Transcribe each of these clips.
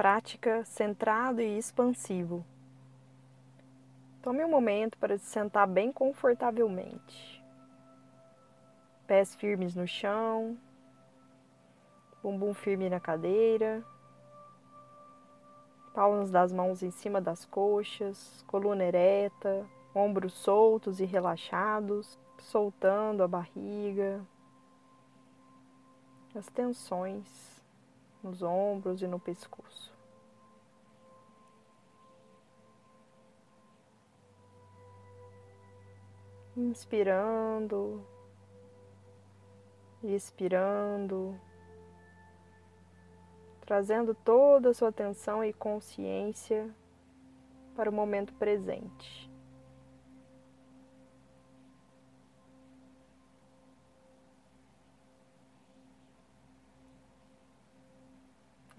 prática centrado e expansivo. Tome um momento para se sentar bem confortavelmente. Pés firmes no chão, bumbum firme na cadeira, palmas das mãos em cima das coxas, coluna ereta, ombros soltos e relaxados, soltando a barriga, as tensões nos ombros e no pescoço. Inspirando, expirando, trazendo toda a sua atenção e consciência para o momento presente.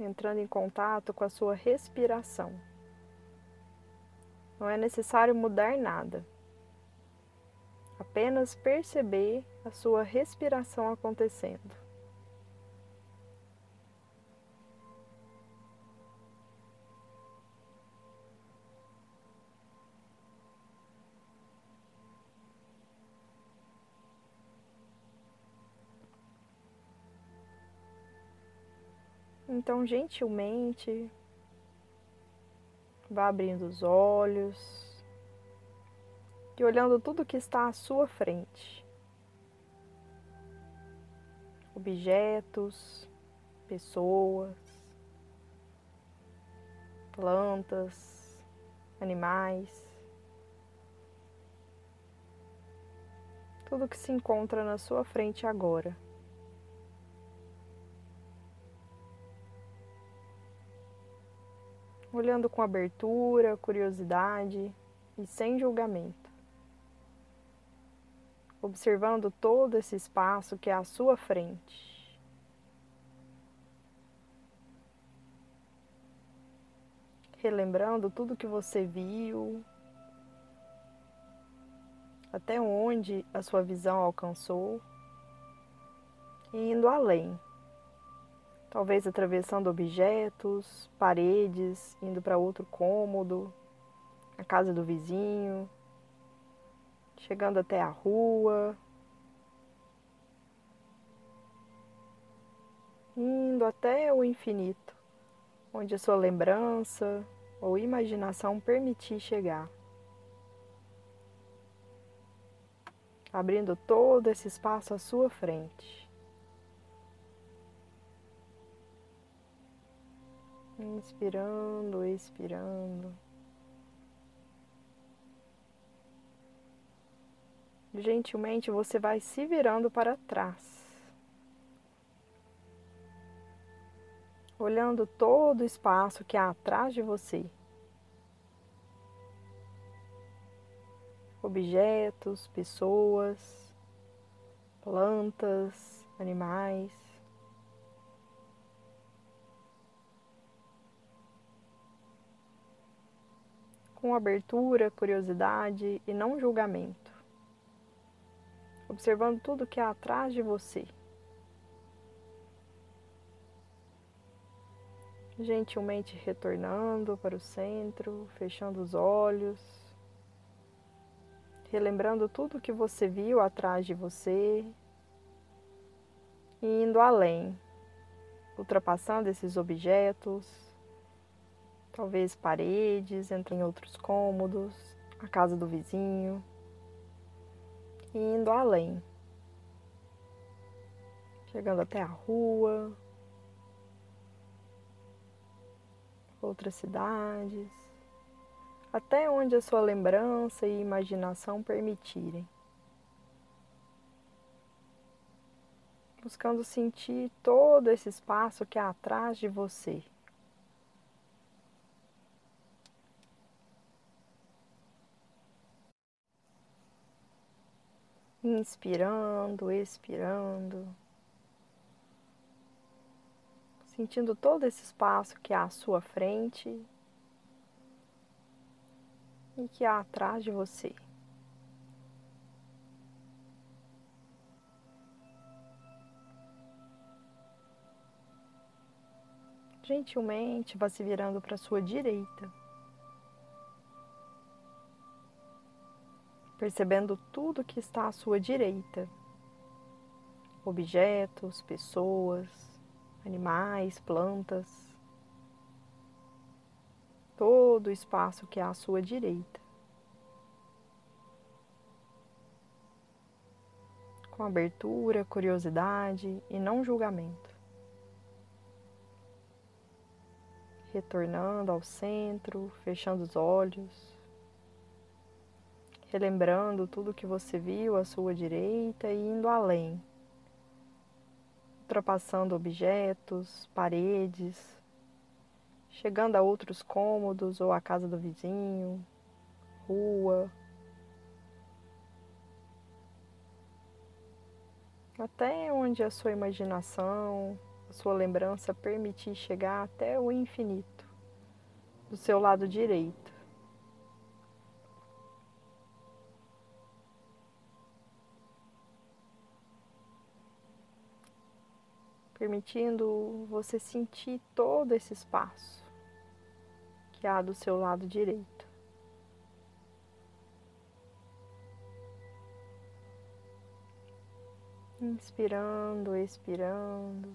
Entrando em contato com a sua respiração. Não é necessário mudar nada, apenas perceber a sua respiração acontecendo. Então, gentilmente, vá abrindo os olhos e olhando tudo que está à sua frente. Objetos, pessoas, plantas, animais. Tudo que se encontra na sua frente agora. Olhando com abertura, curiosidade e sem julgamento. Observando todo esse espaço que é à sua frente. Relembrando tudo que você viu, até onde a sua visão alcançou e indo além talvez atravessando objetos, paredes, indo para outro cômodo, a casa do vizinho, chegando até a rua, indo até o infinito, onde a sua lembrança ou imaginação permitir chegar. Abrindo todo esse espaço à sua frente. Inspirando, expirando. Gentilmente você vai se virando para trás. Olhando todo o espaço que há atrás de você. Objetos, pessoas, plantas, animais. Com abertura, curiosidade e não julgamento, observando tudo que há atrás de você. Gentilmente retornando para o centro, fechando os olhos, relembrando tudo que você viu atrás de você. E indo além, ultrapassando esses objetos, talvez paredes, entra em outros cômodos, a casa do vizinho, e indo além, chegando até a rua, outras cidades, até onde a sua lembrança e imaginação permitirem. Buscando sentir todo esse espaço que há atrás de você. Inspirando, expirando, sentindo todo esse espaço que há à sua frente e que há atrás de você. Gentilmente vá se virando para sua direita. Percebendo tudo que está à sua direita. Objetos, pessoas, animais, plantas. Todo o espaço que há à sua direita. Com abertura, curiosidade e não julgamento. retornando ao centro, fechando os olhos, relembrando tudo que você viu à sua direita e indo além, ultrapassando objetos, paredes, chegando a outros cômodos ou a casa do vizinho, rua. Até onde a sua imaginação a sua lembrança permitir chegar até o infinito do seu lado direito. Permitindo você sentir todo esse espaço que há do seu lado direito. Inspirando, expirando.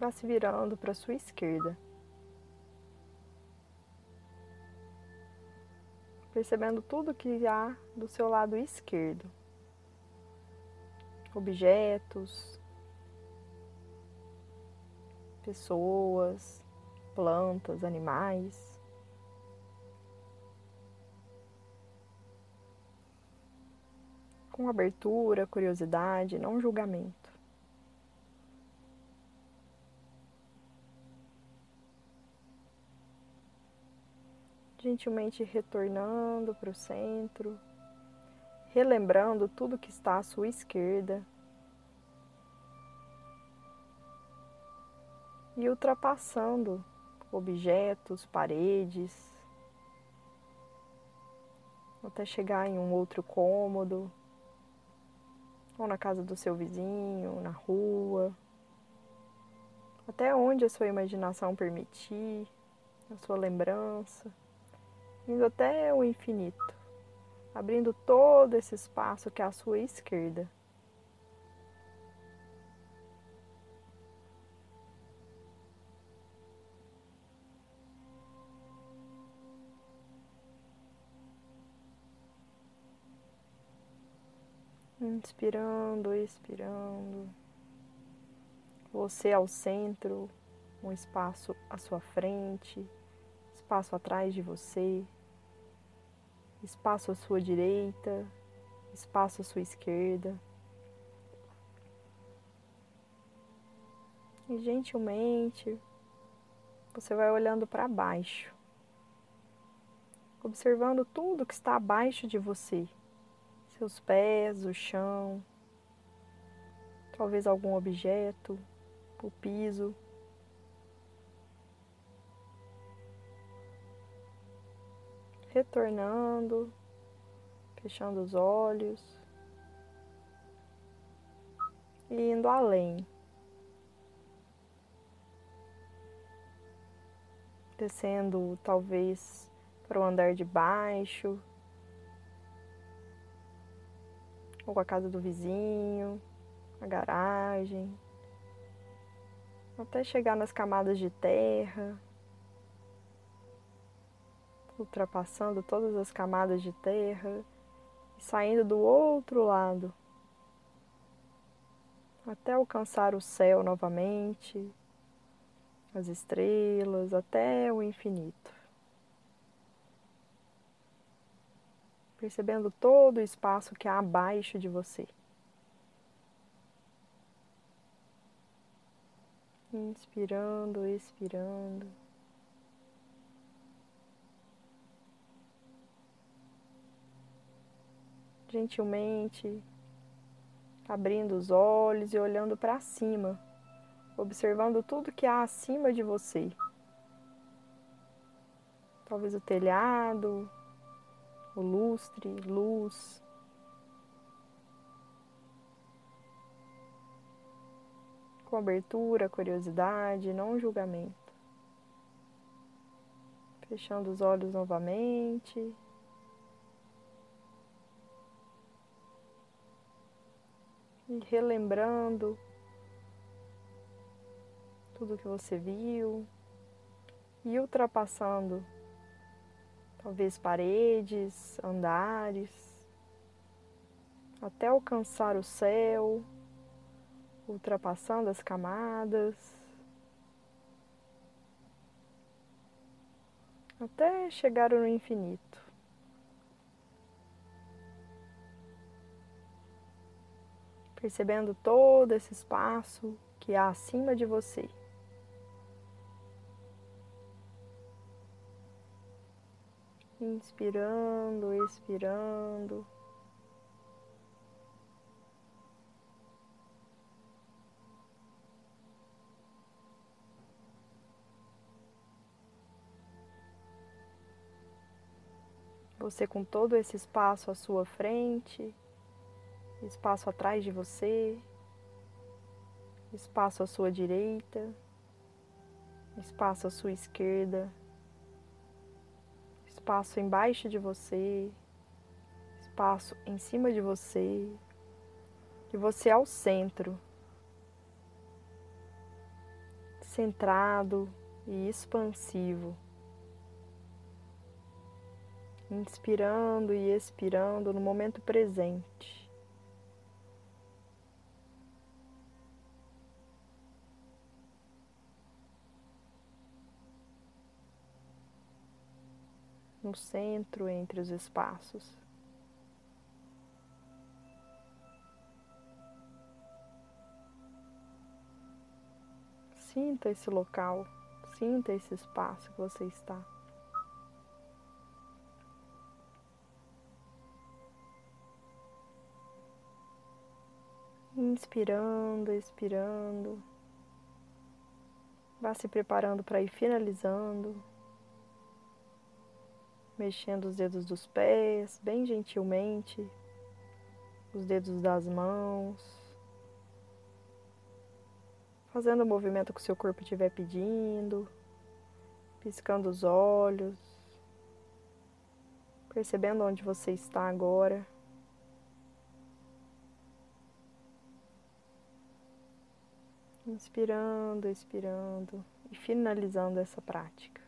Vá se virando para sua esquerda. Percebendo tudo que há do seu lado esquerdo. Objetos, pessoas, plantas, animais. Com abertura, curiosidade, não julgamento. gentilmente retornando para o centro, relembrando tudo que está à sua esquerda. E ultrapassando objetos, paredes, até chegar em um outro cômodo, ou na casa do seu vizinho, na rua, até onde a sua imaginação permitir, a sua lembrança indo até o infinito, abrindo todo esse espaço que é à sua esquerda. Inspirando, expirando. Você ao centro, um espaço à sua frente, espaço atrás de você, espaço à sua direita, espaço à sua esquerda. E gentilmente você vai olhando para baixo, observando tudo que está abaixo de você, seus pés, o chão, talvez algum objeto, o piso. Retornando, fechando os olhos e indo além. Descendo talvez para o andar de baixo, ou a casa do vizinho, a garagem, até chegar nas camadas de terra ultrapassando todas as camadas de terra e saindo do outro lado até alcançar o céu novamente, as estrelas, até o infinito. Percebendo todo o espaço que há abaixo de você. Inspirando, expirando. Gentilmente, abrindo os olhos e olhando para cima, observando tudo que há acima de você. Talvez o telhado, o lustre, luz. com abertura, curiosidade, não julgamento. Fechando os olhos novamente. Relembrando tudo que você viu e ultrapassando talvez paredes, andares, até alcançar o céu, ultrapassando as camadas, até chegar no infinito. Percebendo todo esse espaço que há acima de você. Inspirando, expirando. Você com todo esse espaço à sua frente, espaço atrás de você, espaço à sua direita, espaço à sua esquerda. Espaço embaixo de você, espaço em cima de você, e você ao centro, centrado e expansivo. Inspirando e expirando no momento presente. No centro entre os espaços. Sinta esse local, sinta esse espaço que você está. Inspirando, expirando. Vá se preparando para ir finalizando mexendo os dedos dos pés, bem gentilmente, os dedos das mãos, fazendo o movimento que o seu corpo estiver pedindo, piscando os olhos, percebendo onde você está agora. Inspirando, expirando. E finalizando essa prática.